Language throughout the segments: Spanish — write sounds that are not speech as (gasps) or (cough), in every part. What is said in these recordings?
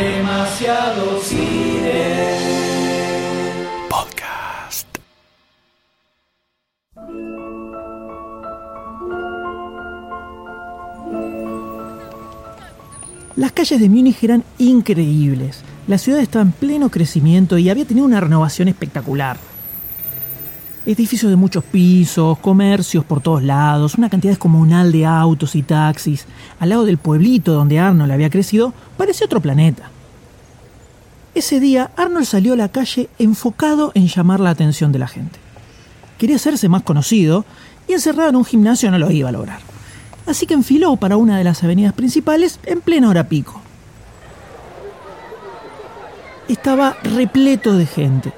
Demasiado cine. Podcast. Las calles de Múnich eran increíbles. La ciudad estaba en pleno crecimiento y había tenido una renovación espectacular. Edificios de muchos pisos, comercios por todos lados, una cantidad descomunal de autos y taxis. Al lado del pueblito donde Arnold había crecido, parecía otro planeta. Ese día, Arnold salió a la calle enfocado en llamar la atención de la gente. Quería hacerse más conocido y encerrado en un gimnasio no lo iba a lograr. Así que enfiló para una de las avenidas principales en plena hora pico. Estaba repleto de gente.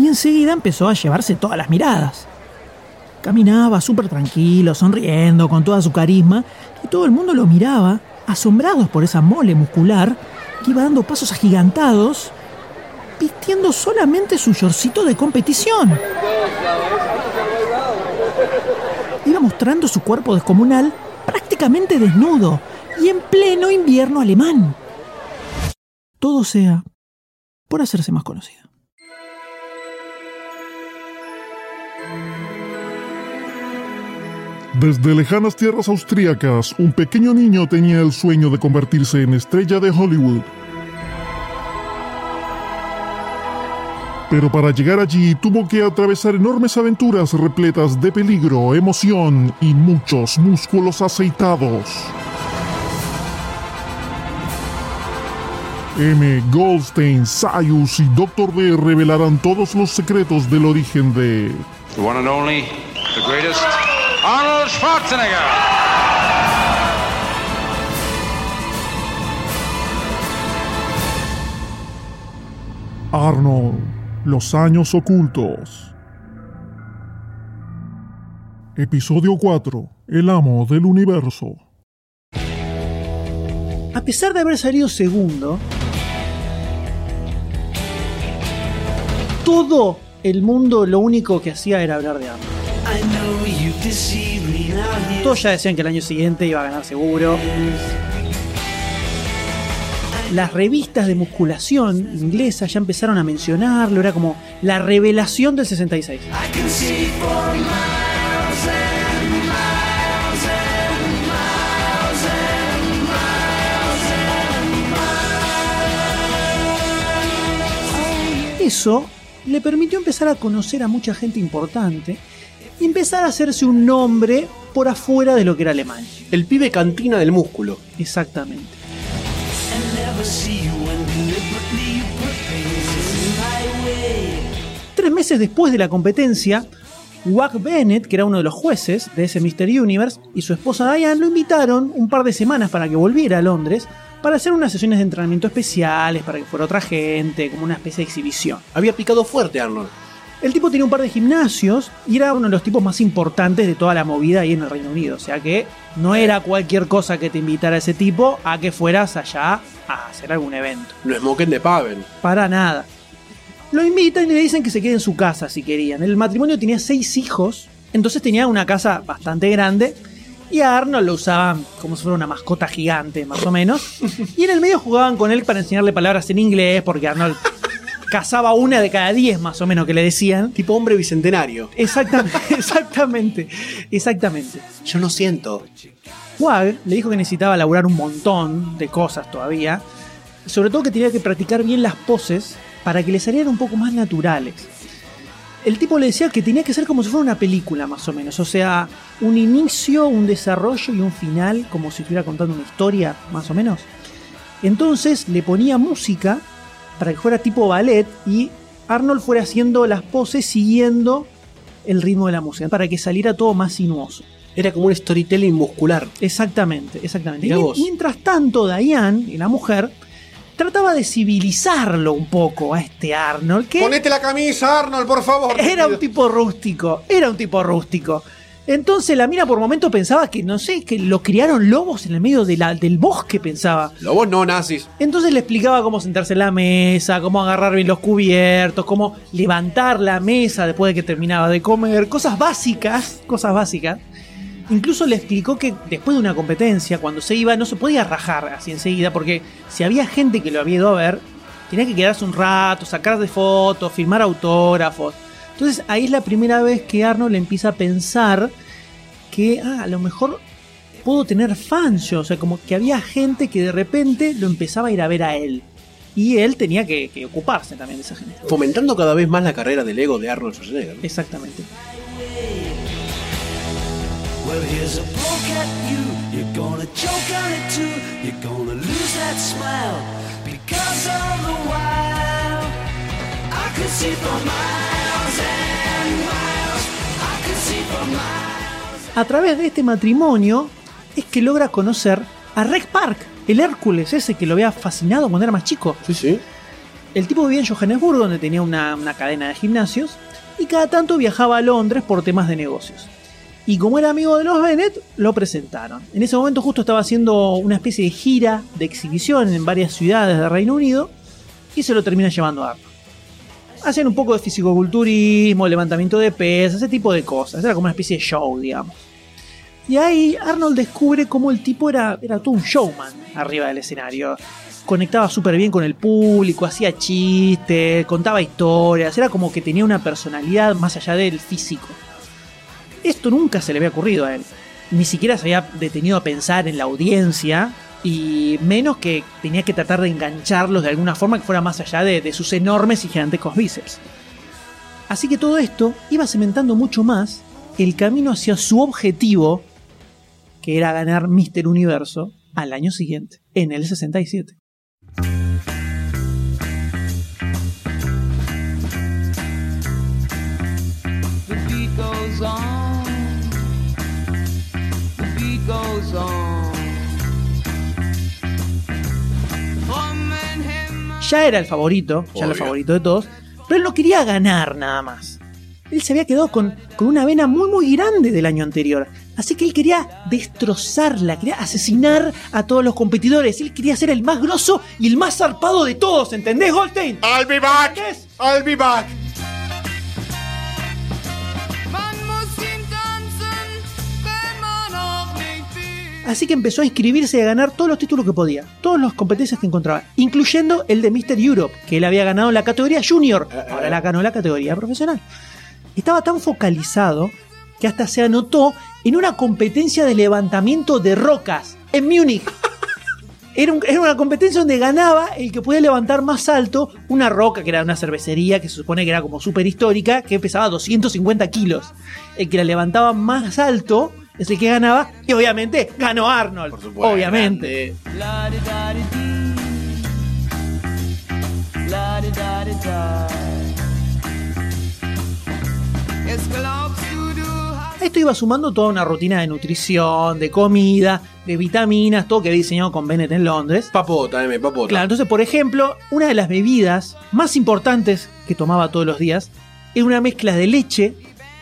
Y enseguida empezó a llevarse todas las miradas. Caminaba súper tranquilo, sonriendo, con toda su carisma, y todo el mundo lo miraba, asombrados por esa mole muscular que iba dando pasos agigantados, vistiendo solamente su shortcito de competición. Iba mostrando su cuerpo descomunal prácticamente desnudo y en pleno invierno alemán. Todo sea por hacerse más conocido. Desde lejanas tierras austríacas, un pequeño niño tenía el sueño de convertirse en estrella de Hollywood. Pero para llegar allí tuvo que atravesar enormes aventuras repletas de peligro, emoción y muchos músculos aceitados. M. Goldstein, Sayus y Dr. D revelarán todos los secretos del origen de greatest, Arnold Schwarzenegger. Arnold, los años ocultos. Episodio 4. El amo del universo. A pesar de haber salido segundo, todo el mundo lo único que hacía era hablar de Arnold. Todos ya decían que el año siguiente iba a ganar seguro. Las revistas de musculación inglesas ya empezaron a mencionarlo, era como la revelación del 66. I can see for miles and miles and miles and miles and miles. Eso le permitió empezar a conocer a mucha gente importante empezar a hacerse un nombre por afuera de lo que era Alemania. El pibe cantina del músculo. Exactamente. Tres meses después de la competencia, Wack Bennett, que era uno de los jueces de ese Mr. Universe, y su esposa Diane lo invitaron un par de semanas para que volviera a Londres para hacer unas sesiones de entrenamiento especiales, para que fuera otra gente, como una especie de exhibición. Había picado fuerte Arnold. El tipo tenía un par de gimnasios y era uno de los tipos más importantes de toda la movida ahí en el Reino Unido. O sea que no era cualquier cosa que te invitara ese tipo a que fueras allá a hacer algún evento. No es Moken de Pavel. Para nada. Lo invitan y le dicen que se quede en su casa si querían. El matrimonio tenía seis hijos, entonces tenía una casa bastante grande. Y a Arnold lo usaban como si fuera una mascota gigante, más o menos. Y en el medio jugaban con él para enseñarle palabras en inglés, porque Arnold cazaba una de cada diez, más o menos, que le decían. Tipo hombre bicentenario. Exactamente, (laughs) exactamente, exactamente. Yo no siento. Wag le dijo que necesitaba laburar un montón de cosas todavía, sobre todo que tenía que practicar bien las poses para que le salieran un poco más naturales. El tipo le decía que tenía que ser como si fuera una película, más o menos, o sea, un inicio, un desarrollo y un final, como si estuviera contando una historia, más o menos. Entonces le ponía música para que fuera tipo ballet y Arnold fuera haciendo las poses siguiendo el ritmo de la música, para que saliera todo más sinuoso. Era como un storytelling muscular. Exactamente, exactamente. Mirá Y vos. mientras tanto, Diane, la mujer, trataba de civilizarlo un poco a este Arnold, que Ponete la camisa, Arnold, por favor. era un tipo rústico, era un tipo rústico. Entonces la mina por momento pensaba que, no sé, que lo criaron lobos en el medio de la- del bosque, pensaba. Lobos no nazis. Entonces le explicaba cómo sentarse en la mesa, cómo agarrar bien los cubiertos, cómo levantar la mesa después de que terminaba de comer, cosas básicas, cosas básicas. Incluso le explicó que después de una competencia, cuando se iba, no se podía rajar así enseguida, porque si había gente que lo había ido a ver, tenía que quedarse un rato, sacar de fotos, firmar autógrafos. Entonces ahí es la primera vez que Arnold empieza a pensar que ah, a lo mejor puedo tener fans yo, o sea, como que había gente que de repente lo empezaba a ir a ver a él. Y él tenía que, que ocuparse también de esa gente. Fomentando cada vez más la carrera del ego de Arnold Schwarzenegger. ¿no? Exactamente. Well, here's a poke at you. You're gonna choke on it too. You're gonna lose that smile because of the while. A través de este matrimonio es que logra conocer a Rex Park, el Hércules ese que lo había fascinado cuando era más chico. Sí, sí. El tipo vivía en Johannesburgo, donde tenía una, una cadena de gimnasios, y cada tanto viajaba a Londres por temas de negocios. Y como era amigo de los Bennett, lo presentaron. En ese momento justo estaba haciendo una especie de gira de exhibición en varias ciudades de Reino Unido, y se lo termina llevando a Arnold. Hacían un poco de fisicoculturismo, levantamiento de pesas, ese tipo de cosas. Era como una especie de show, digamos. Y ahí Arnold descubre cómo el tipo era, era todo un showman arriba del escenario. Conectaba súper bien con el público, hacía chistes, contaba historias, era como que tenía una personalidad más allá del físico. Esto nunca se le había ocurrido a él. Ni siquiera se había detenido a pensar en la audiencia y menos que tenía que tratar de engancharlos de alguna forma que fuera más allá de, de sus enormes y gigantescos bíceps. Así que todo esto iba cementando mucho más el camino hacia su objetivo, que era ganar Mister Universo al año siguiente, en el 67. The. Ya era el favorito, ya era el favorito de todos, pero él no quería ganar nada más. Él se había quedado con, con una vena muy muy grande del año anterior. Así que él quería destrozarla, quería asesinar a todos los competidores. Él quería ser el más grosso y el más zarpado de todos, ¿entendés, Goldstein? I'll be back. I'll be back. Así que empezó a inscribirse y a ganar todos los títulos que podía, todas las competencias que encontraba, incluyendo el de Mr. Europe, que él había ganado en la categoría Junior, ahora la ganó en la categoría profesional. Estaba tan focalizado que hasta se anotó en una competencia de levantamiento de rocas en Múnich. (laughs) Era, un- era una competencia donde ganaba el que podía levantar más alto una roca, que era una cervecería que se supone que era como súper histórica, que pesaba 250 kilos. El que la levantaba más alto es el que ganaba, y obviamente ganó Arnold. Por supuesto. obviamente. Esto iba sumando toda una rutina de nutrición, de comida, de vitaminas, todo que había diseñado con Bennett en Londres. Papota, M, papota. Claro, entonces, por ejemplo, una de las bebidas más importantes que tomaba todos los días era una mezcla de leche,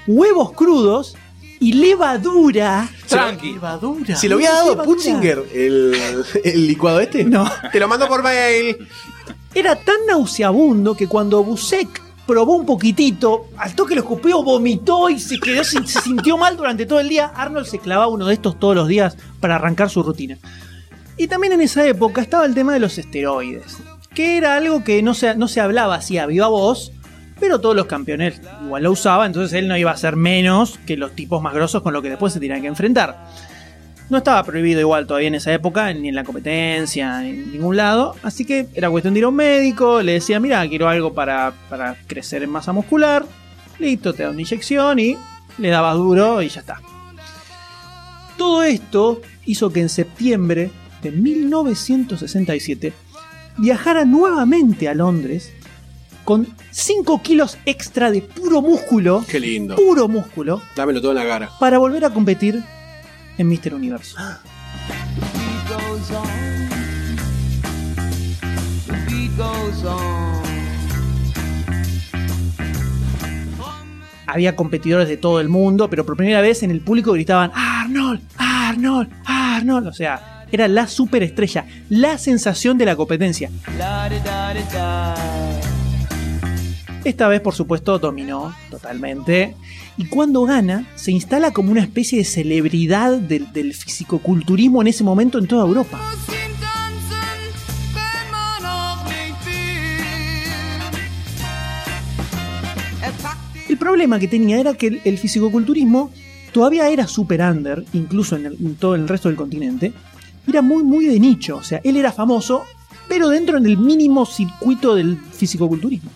huevos crudos y levadura. Tranqui. Levadura. Si lo había dado. Putzinger, el, el licuado este. No. Te lo mando por mail. Era tan nauseabundo que cuando Busek probó un poquitito, al toque lo escupió, vomitó y se quedó, se, se sintió mal durante todo el día. Arnold se clavaba uno de estos todos los días para arrancar su rutina. Y también en esa época estaba el tema de los esteroides, que era algo que no se, no se hablaba así a viva voz, pero todos los campeones igual lo usaban, entonces él no iba a ser menos que los tipos más grosos con los que después se tenían que enfrentar. No estaba prohibido igual todavía en esa época, ni en la competencia, ni en ningún lado. Así que era cuestión de ir a un médico, le decía, mira, quiero algo para, para crecer en masa muscular. Listo, te da una inyección y le dabas duro y ya está. Todo esto hizo que en septiembre de 1967 viajara nuevamente a Londres con 5 kilos extra de puro músculo, Qué lindo. puro músculo, Dámelo todo en la cara. para volver a competir en Mister Universo. había competidores de todo el mundo, pero por primera vez en el público gritaban Arnold, Arnold, Arnold. O sea, era la superestrella, la sensación de la competencia. La-di-da-di-da. Esta vez, por supuesto, dominó totalmente. Y cuando gana, se instala como una especie de celebridad del, del fisicoculturismo en ese momento en toda Europa. El problema que tenía era que el, el fisicoculturismo todavía era super under, incluso en, en todo el resto del continente. Era muy, muy de nicho. O sea, él era famoso, pero dentro del mínimo circuito del fisicoculturismo.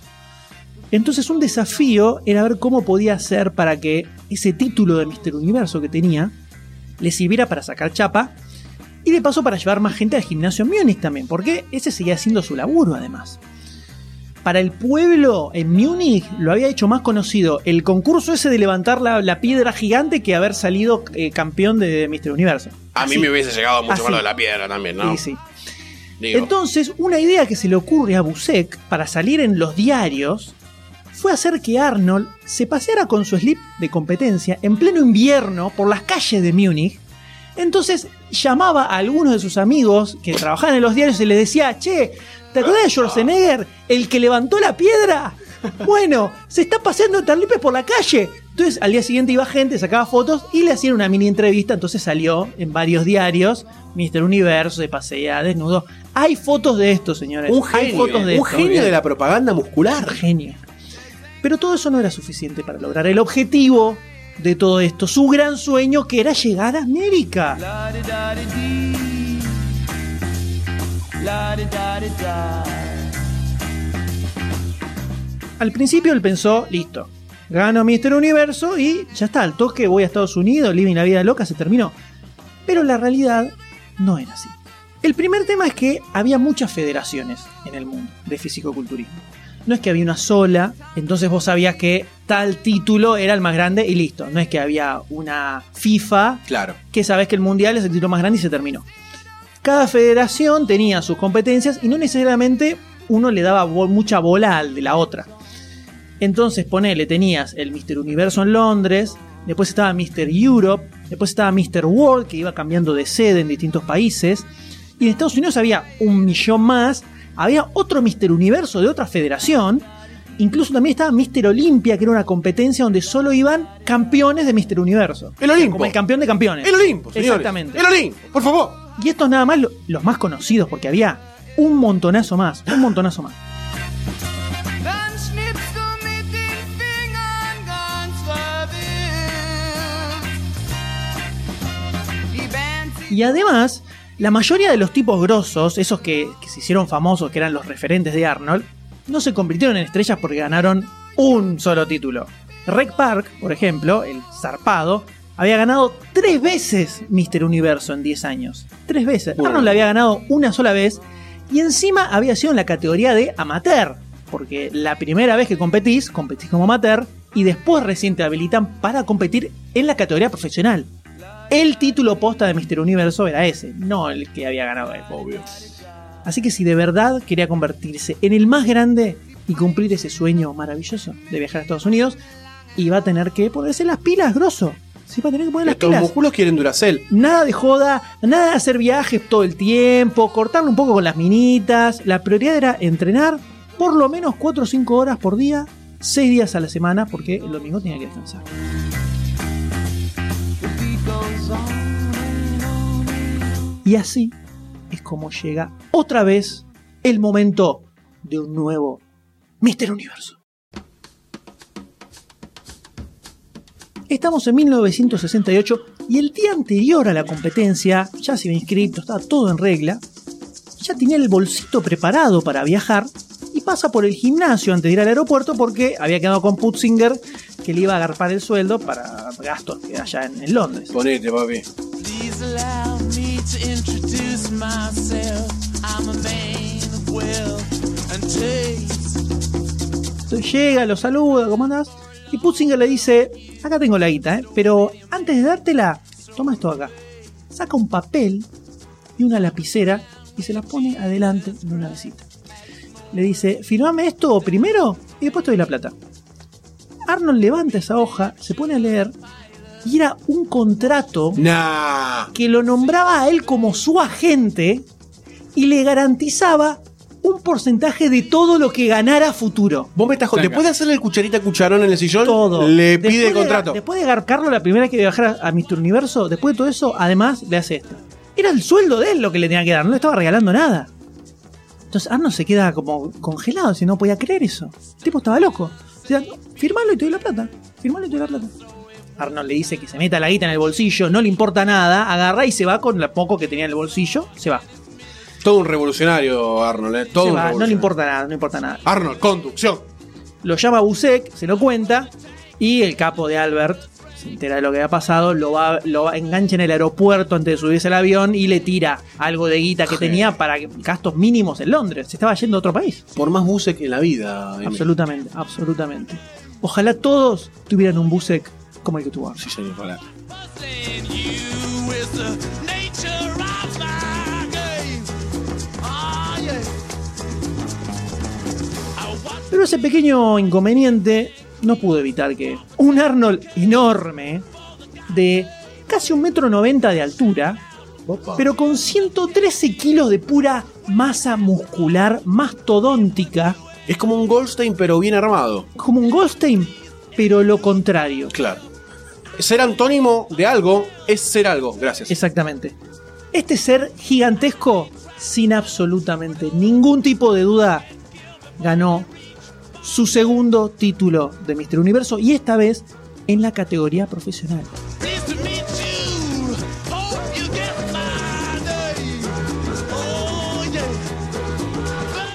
Entonces un desafío era ver cómo podía hacer para que ese título de Mister Universo que tenía le sirviera para sacar chapa y de paso para llevar más gente al gimnasio en Múnich también, porque ese seguía siendo su laburo además. Para el pueblo en Múnich lo había hecho más conocido el concurso ese de levantar la, la piedra gigante que haber salido eh, campeón de Mister Universo. A mí me hubiese llegado mucho más de la piedra también, ¿no? Sí, sí. Digo, Entonces, una idea que se le ocurre a Busek para salir en los diarios fue hacer que Arnold se paseara con su slip de competencia en pleno invierno por las calles de Múnich. Entonces llamaba a algunos de sus amigos que trabajaban en los diarios y les decía, che, ¿te acordás de Schwarzenegger, el que levantó la piedra? Bueno, se está paseando en Tarlipes por la calle. Entonces al día siguiente iba gente, sacaba fotos y le hacían una mini entrevista. Entonces salió en varios diarios Mister Universo, se pasea desnudo. Hay fotos de esto, señores. un Hay genio, fotos de un esto. genio de la propaganda muscular. Genio. Pero todo eso no era suficiente para lograr el objetivo de todo esto, su gran sueño que era llegar a América. Al principio él pensó, listo, gano Mister Universo y ya está, al toque voy a Estados Unidos, living la vida loca, se terminó. Pero la realidad no era así. El primer tema es que había muchas federaciones en el mundo de fisicoculturismo. No es que había una sola, entonces vos sabías que tal título era el más grande y listo. No es que había una FIFA Claro. que sabes que el mundial es el título más grande y se terminó. Cada federación tenía sus competencias y no necesariamente uno le daba mucha bola al de la otra. Entonces, ponele, tenías el Mister Universo en Londres, después estaba Mister Europe, después estaba Mister World, que iba cambiando de sede en distintos países, y en Estados Unidos había un millón más, había otro Mister Universo de otra federación, incluso también estaba Mister Olimpia, que era una competencia donde solo iban campeones de Mister Universo. El Olimpo. Como el campeón de campeones. El Olimpo, señores. Exactamente. El Olimpo, por favor. Y estos nada más lo- los más conocidos, porque había un montonazo más, un montonazo más. Y además, la mayoría de los tipos grosos, esos que, que se hicieron famosos, que eran los referentes de Arnold, no se convirtieron en estrellas porque ganaron un solo título. Rec Park, por ejemplo, el zarpado, había ganado tres veces Mister Universo en 10 años. Tres veces. Bueno. Arnold le había ganado una sola vez y encima había sido en la categoría de amateur. Porque la primera vez que competís, competís como amateur y después recién te habilitan para competir en la categoría profesional. El título posta de Mister Universo era ese, no el que había ganado él. Obvio. Así que si de verdad quería convertirse en el más grande y cumplir ese sueño maravilloso de viajar a Estados Unidos, iba a tener que ponerse las pilas, grosso. Sí, iba a tener que poner las Estos pilas. músculos quieren Duracell. Nada de joda, nada de hacer viajes todo el tiempo, cortarlo un poco con las minitas. La prioridad era entrenar por lo menos 4 o 5 horas por día, 6 días a la semana, porque el domingo tenía que descansar. Y así es como llega otra vez el momento de un nuevo Mister Universo. Estamos en 1968 y el día anterior a la competencia ya se había inscrito, estaba todo en regla. Ya tenía el bolsito preparado para viajar y pasa por el gimnasio antes de ir al aeropuerto porque había quedado con Putzinger que le iba a agarpar el sueldo para gastos que allá en, en Londres. Ponete, papi. Llega, lo saluda, ¿cómo andás? Y Putzinger le dice, acá tengo la guita, ¿eh? pero antes de dártela, toma esto acá. Saca un papel y una lapicera y se la pone adelante en una mesita. Le dice, firmame esto primero y después te doy la plata. Arnold levanta esa hoja, se pone a leer y era un contrato Nah. que lo nombraba a él como su agente y le garantizaba un porcentaje de todo lo que ganara futuro. Vos me estás Venga. Después de hacerle el cucharita cucharón en el sillón, Todo. le Después pide de- contrato. después de garcarlo la primera vez que viajara a Mr. Universo, después de todo eso, además le hace esto. Era el sueldo de él lo que le tenía que dar, no le estaba regalando nada. Entonces Arnold se queda como congelado, si no podía creer eso. El tipo estaba loco. O sea, firmalo y te doy la plata. Firmalo y te doy la plata. Arnold le dice que se meta la guita en el bolsillo, no le importa nada, agarra y se va con lo poco que tenía en el bolsillo, se va. Todo un revolucionario, Arnold, ¿eh? Todo Se un va, no le importa nada, no importa nada. Arnold, conducción. lo llama Busek, se lo cuenta, y el capo de Albert se entera de lo que había pasado, lo va, lo va- engancha en el aeropuerto antes de subirse al avión y le tira algo de guita que tenía para gastos mínimos en Londres. Se estaba yendo a otro país. Por más Busek en la vida. Absolutamente, absolutamente. Ojalá todos tuvieran un Busek como el que tuvo Arnold. Sí, señor, want Pero ese pequeño inconveniente no pudo evitar que un Arnold enorme, de casi un metro noventa de altura, pero con 113 kilos de pura masa muscular mastodóntica, Es como un Goldstein, pero bien armado. como un Goldstein, pero lo contrario. Claro. Ser antónimo de algo es ser algo. Gracias. Exactamente. Este ser gigantesco, sin absolutamente ningún tipo de duda, ganó su segundo título de Mister Universo y esta vez en la categoría profesional.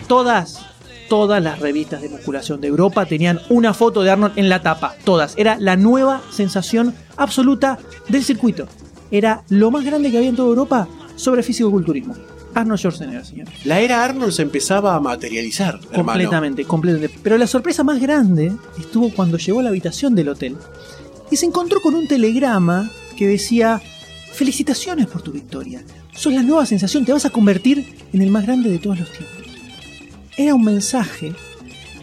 Todas, todas las revistas de musculación de Europa tenían una foto de Arnold en la tapa. Todas. Era la nueva sensación absoluta del circuito. Era lo más grande que había en toda Europa sobre fisicoculturismo. Arnold Schwarzenegger, señor. La era Arnold se empezaba a materializar. hermano. Completamente, completamente. Pero la sorpresa más grande estuvo cuando llegó a la habitación del hotel y se encontró con un telegrama que decía: Felicitaciones por tu victoria. Sos la nueva sensación, te vas a convertir en el más grande de todos los tiempos. Era un mensaje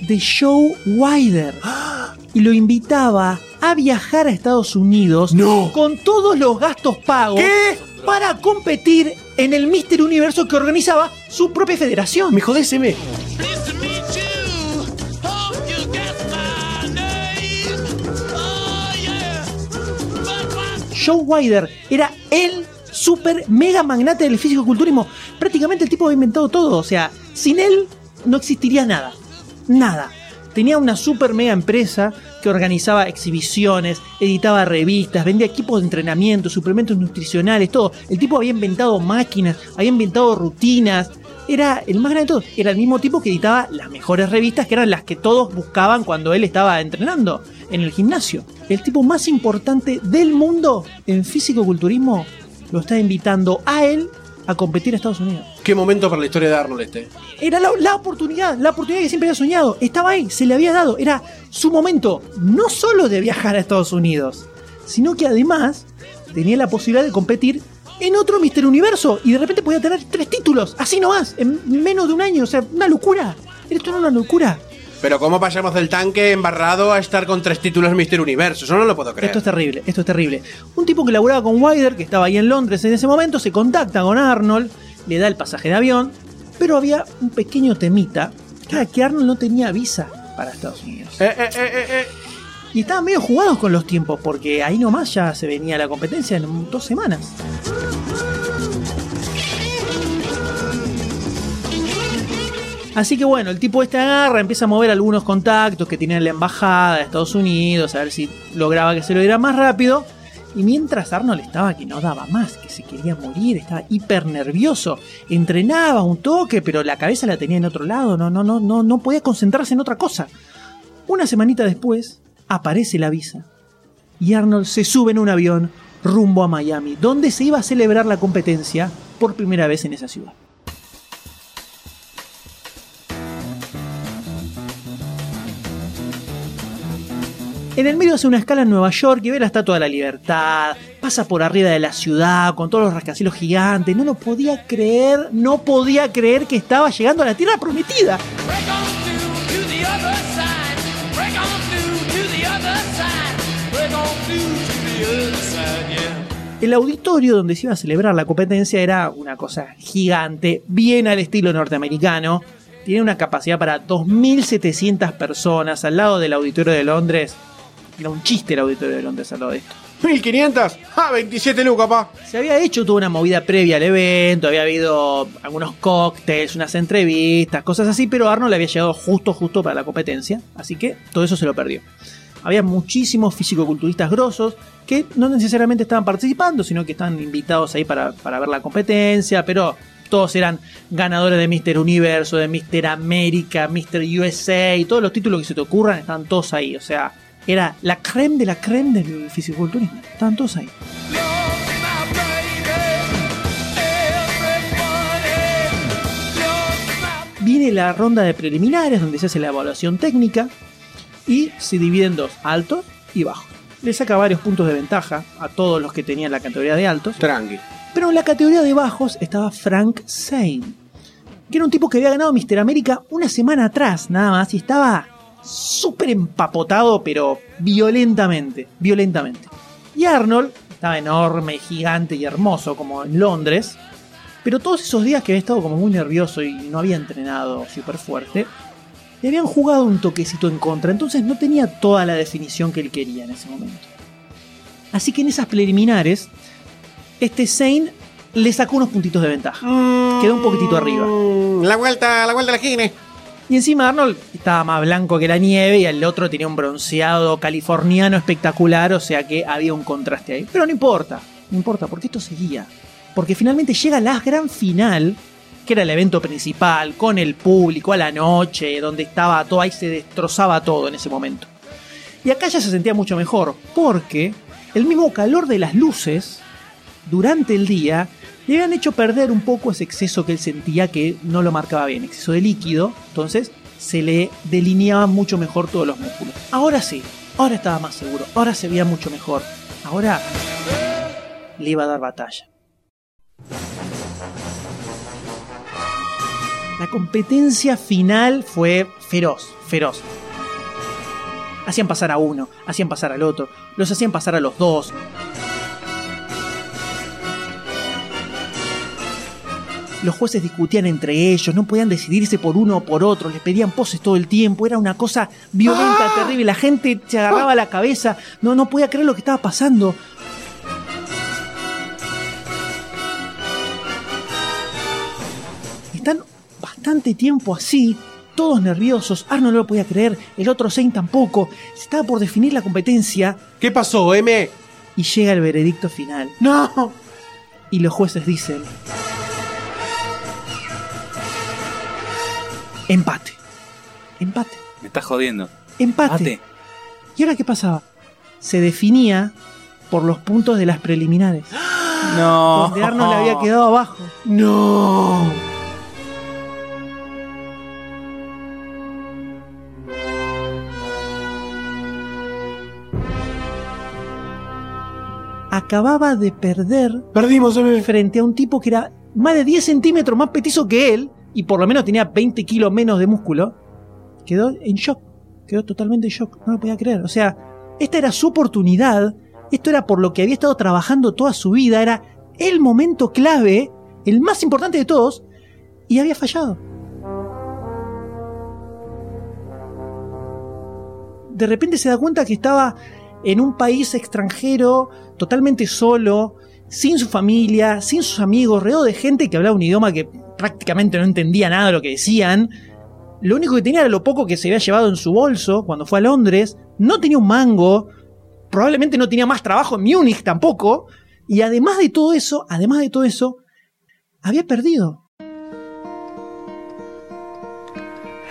de Joe Wider y lo invitaba a viajar a Estados Unidos No. con todos los gastos pagos para competir en el Mister Universo que organizaba su propia federación. Me jodés, M. Oh, Joe Wider era el super mega magnate del físico-culturismo. Prácticamente el tipo había inventado todo. O sea, sin él no existiría nada. Nada. Tenía una super mega empresa que organizaba exhibiciones, editaba revistas, vendía equipos de entrenamiento, suplementos nutricionales, todo. El tipo había inventado máquinas, había inventado rutinas. Era el más grande de todos. Era el mismo tipo que editaba las mejores revistas, que eran las que todos buscaban cuando él estaba entrenando en el gimnasio. El tipo más importante del mundo en físico-culturismo lo está invitando a él a competir a Estados Unidos. Qué momento para la historia de Arnold este. Era la, la oportunidad, la oportunidad que siempre había soñado. Estaba ahí, se le había dado. Era su momento, no solo de viajar a Estados Unidos, sino que además tenía la posibilidad de competir en otro Mister Universo y de repente podía tener tres títulos, así nomás, en menos de un año. O sea, una locura. Esto era una locura. Pero ¿cómo pasamos del tanque embarrado a estar con tres títulos en Mister Universo? Yo no lo puedo creer. Esto es terrible, esto es terrible. Un tipo que laburaba con Wider, que estaba ahí en Londres en ese momento, se contacta con Arnold, le da el pasaje de avión, pero había un pequeño temita, que era que Arnold no tenía visa para Estados Unidos. Eh, eh, eh. Y estaban medio jugados con los tiempos, porque ahí nomás ya se venía la competencia en dos semanas. Así que bueno, el tipo este agarra, empieza a mover algunos contactos que tenía en la embajada de Estados Unidos, a ver si lograba que se lo diera más rápido. Y mientras Arnold estaba que no daba más, que se quería morir, estaba hiper nervioso, entrenaba un toque, pero la cabeza la tenía en otro lado, no, no, no, no, no podía concentrarse en otra cosa. Una semanita después, aparece la visa. Y Arnold se sube en un avión rumbo a Miami, donde se iba a celebrar la competencia por primera vez en esa ciudad. En el medio hace una escala en Nueva York y ve la Estatua de la Libertad, pasa por arriba de la ciudad con todos los rascacielos gigantes, no lo podía creer, no podía creer que estaba llegando a la Tierra Prometida. El auditorio donde se iba a celebrar la competencia era una cosa gigante, bien al estilo norteamericano. tiene una capacidad para 2.700 personas al lado del auditorio de Londres. Era un chiste el auditorio de Londres al lado de esto. 1500. Ah, 27 lucas, pa. Se había hecho toda una movida previa al evento, había habido algunos cócteles, unas entrevistas, cosas así, pero Arnold había llegado justo, justo para la competencia, así que todo eso se lo perdió. Había muchísimos fisicoculturistas grosos que no necesariamente estaban participando, sino que estaban invitados ahí para, para ver la competencia, pero todos eran ganadores de Mr. Universo, de Mr. América, Mr. USA, y todos los títulos que se te ocurran estaban todos ahí, o sea, era la creme de la creme del fisiculturismo, estaban todos ahí. Viene la ronda de preliminares donde se hace la evaluación técnica y se divide en dos, altos y bajos. Le saca varios puntos de ventaja a todos los que tenían la categoría de altos. Tranqui. Pero en la categoría de bajos estaba Frank Zane, que era un tipo que había ganado Mr. América una semana atrás, nada más, y estaba súper empapotado, pero violentamente, violentamente. Y Arnold estaba enorme, gigante y hermoso, como en Londres, pero todos esos días que había estado como muy nervioso y no había entrenado súper fuerte, le habían jugado un toquecito en contra, entonces no tenía toda la definición que él quería en ese momento. Así que en esas preliminares, este Zane le sacó unos puntitos de ventaja. Quedó un poquitito arriba. Mm, La vuelta, la vuelta a la esquina. Y encima Arnold estaba más blanco que la nieve y el otro tenía un bronceado californiano espectacular, o sea que había un contraste ahí. Pero no importa, no importa, porque esto seguía. Porque finalmente llega la gran final, que era el evento principal, con el público a la noche, donde estaba todo, ahí se destrozaba todo en ese momento. Y acá ya se sentía mucho mejor, porque el mismo calor de las luces durante el día le habían hecho perder un poco ese exceso que él sentía que no lo marcaba bien, exceso de líquido, entonces se le delineaban mucho mejor todos los músculos. Ahora sí, ahora estaba más seguro, ahora se veía mucho mejor, ahora le iba a dar batalla. La competencia final fue feroz, feroz. Hacían pasar a uno, hacían pasar al otro, los hacían pasar a los dos. Los jueces discutían entre ellos, no podían decidirse por uno o por otro, les pedían poses todo el tiempo, era una cosa violenta, terrible, la gente se agarraba la cabeza, no, no podía creer lo que estaba pasando. Están bastante tiempo así, todos nerviosos, Arnold no lo podía creer, el otro Zane tampoco, se estaba por definir la competencia ¿Qué pasó, M? y llega el veredicto final. No. Y los jueces dicen... Empate. Empate. Me estás jodiendo. Empate. Empate. ¿Y ahora qué pasaba? Se definía por los puntos de las preliminares. (gasps) No. Donde Arnold le había quedado abajo. No. Acababa de perder Perdimos, M. frente a un tipo que era más de 10 centímetros más petizo que él y por lo menos tenía 20 kilos menos de músculo. Quedó en shock. Quedó totalmente en shock. No lo podía creer. O sea, esta era su oportunidad. Esto era por lo que había estado trabajando toda su vida. Era el momento clave, el más importante de todos, y había fallado. De repente se da cuenta que estaba en un país extranjero, totalmente solo, sin su familia, sin sus amigos, rodeado de gente que hablaba un idioma que prácticamente no entendía nada de lo que decían. Lo único que tenía era lo poco que se había llevado en su bolso cuando fue a Londres. No tenía un mango. Probablemente no tenía más trabajo en Múnich tampoco. Y además de todo eso, además de todo eso, había perdido.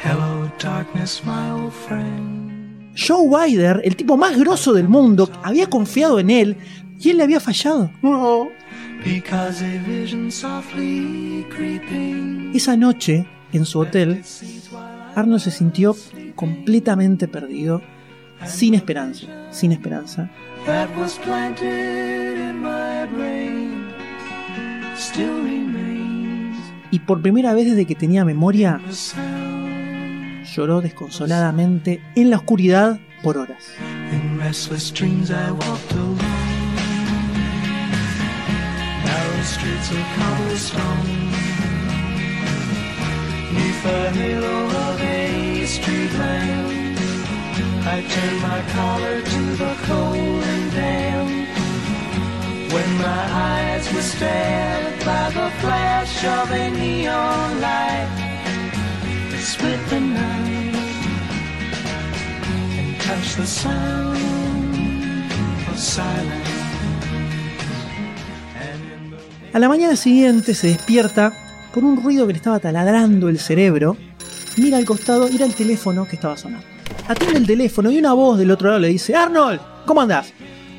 Hello, darkness, my old friend. Joe Wider, el tipo más grosso del mundo, había confiado en él y él le había fallado. Because a vision softly creeping. Esa noche, en su hotel, Arnold se sintió completamente perdido, sin esperanza, sin esperanza. Y por primera vez desde que tenía memoria, lloró desconsoladamente en la oscuridad por horas. Streets of cobblestone 'Neath the halo of a street lamp. I turn my collar to the cold and damp. When my eyes were stared by the flash of a neon light that split the night and touched the sound of silence. A la mañana siguiente se despierta por un ruido que le estaba taladrando el cerebro. Mira al costado y era el teléfono que estaba sonando. Atiende el teléfono y una voz del otro lado le dice: Arnold, ¿cómo andás?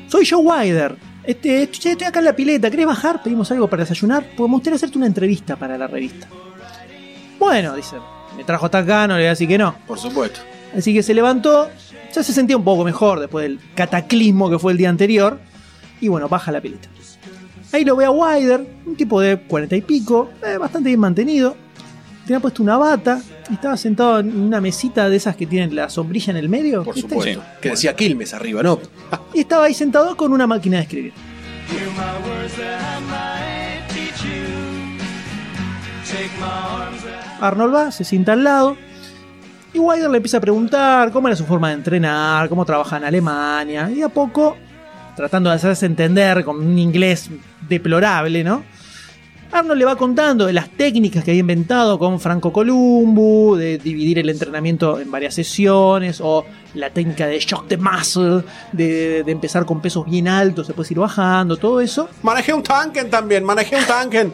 Soy Joe Wider. Este, estoy acá en la pileta. ¿Querés bajar? Pedimos algo para desayunar. Porque me gustaría hacerte una entrevista para la revista. Bueno, dice. Me trajo hasta acá, no le voy a decir que no. Por supuesto. Así que se levantó, ya se sentía un poco mejor después del cataclismo que fue el día anterior. Y bueno, baja la pileta. Ahí lo ve a Wider, un tipo de cuarenta y pico, eh, bastante bien mantenido. Tenía puesto una bata y estaba sentado en una mesita de esas que tienen la sombrilla en el medio. Por ¿viste? supuesto. Que decía Quilmes arriba, ¿no? Y estaba ahí sentado con una máquina de escribir. Arnold va, se sienta al lado. Y Wider le empieza a preguntar cómo era su forma de entrenar, cómo trabaja en Alemania. Y a poco, tratando de hacerse entender con un inglés deplorable, ¿no? Arnold le va contando de las técnicas que había inventado con Franco Columbu, de dividir el entrenamiento en varias sesiones, o la técnica de shock the muscle, de, de empezar con pesos bien altos, después ir bajando, todo eso. Manejé un tanken también, manejé un tanken.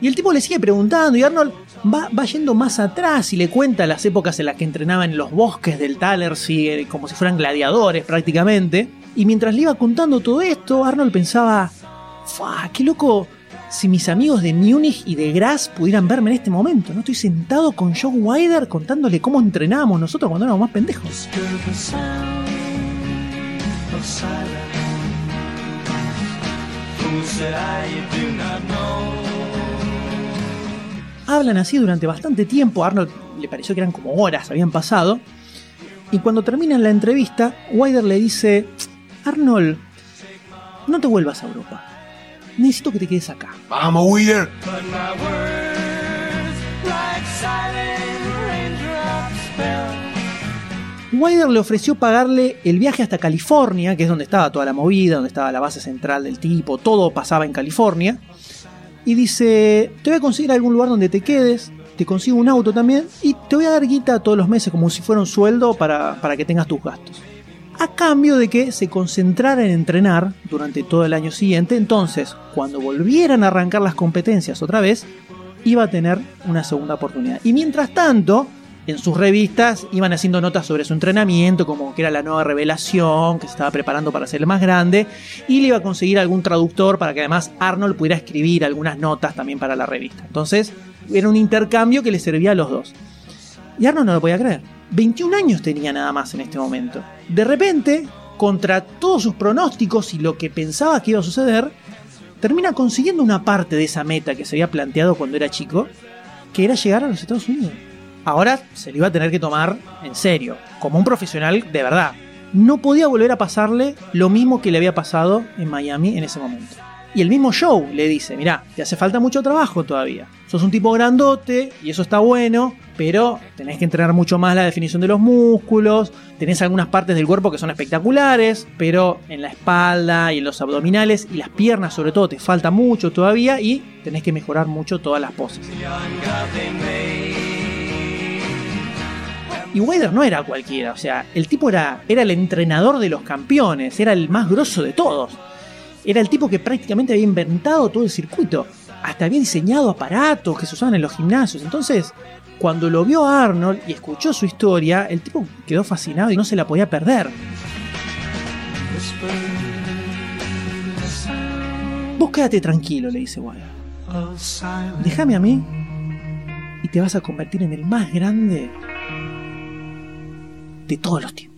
Y el tipo le sigue preguntando y Arnold va, va yendo más atrás y le cuenta las épocas en las que entrenaba en los bosques del Talersee, eh, como si fueran gladiadores prácticamente. Y mientras le iba contando todo esto, Arnold pensaba, ¡Fua! ¡Qué loco! Si mis amigos de Múnich y de Graz pudieran verme en este momento, ¿no? Estoy sentado con Joe Wider contándole cómo entrenábamos nosotros cuando éramos más pendejos. Hablan así durante bastante tiempo, a Arnold le pareció que eran como horas, habían pasado. Y cuando terminan la entrevista, Wider le dice, Arnold, no te vuelvas a Europa. Necesito que te quedes acá. Vamos, fell. Wider le ofreció pagarle el viaje hasta California, que es donde estaba toda la movida, donde estaba la base central del tipo, todo pasaba en California. Y dice, te voy a conseguir algún lugar donde te quedes, te consigo un auto también, y te voy a dar guita todos los meses como si fuera un sueldo para, para que tengas tus gastos. A cambio de que se concentrara en entrenar durante todo el año siguiente, entonces, cuando volvieran a arrancar las competencias otra vez, iba a tener una segunda oportunidad. Y mientras tanto, en sus revistas iban haciendo notas sobre su entrenamiento, como que era la nueva revelación, que se estaba preparando para ser el más grande, y le iba a conseguir algún traductor para que además Arnold pudiera escribir algunas notas también para la revista. Entonces, era un intercambio que le servía a los dos. Y Arnold no lo podía creer. 21 años tenía nada más en este momento. De repente, contra todos sus pronósticos y lo que pensaba que iba a suceder, termina consiguiendo una parte de esa meta que se había planteado cuando era chico, que era llegar a los Estados Unidos. Ahora se lo iba a tener que tomar en serio, como un profesional de verdad. No podía volver a pasarle lo mismo que le había pasado en Miami en ese momento. Y el mismo Joe le dice, mirá, te hace falta mucho trabajo todavía. Sos un tipo grandote y eso está bueno, pero tenés que entrenar mucho más la definición de los músculos, tenés algunas partes del cuerpo que son espectaculares, pero en la espalda y en los abdominales y las piernas sobre todo te falta mucho todavía y tenés que mejorar mucho todas las poses. Y Wader no era cualquiera, o sea, el tipo era, era el entrenador de los campeones, era el más grosso de todos. Era el tipo que prácticamente había inventado todo el circuito. Hasta había diseñado aparatos que se usaban en los gimnasios. Entonces, cuando lo vio a Arnold y escuchó su historia, el tipo quedó fascinado y no se la podía perder. Vos quédate tranquilo, le dice silence. Déjame a mí y te vas a convertir en el más grande de todos los tiempos.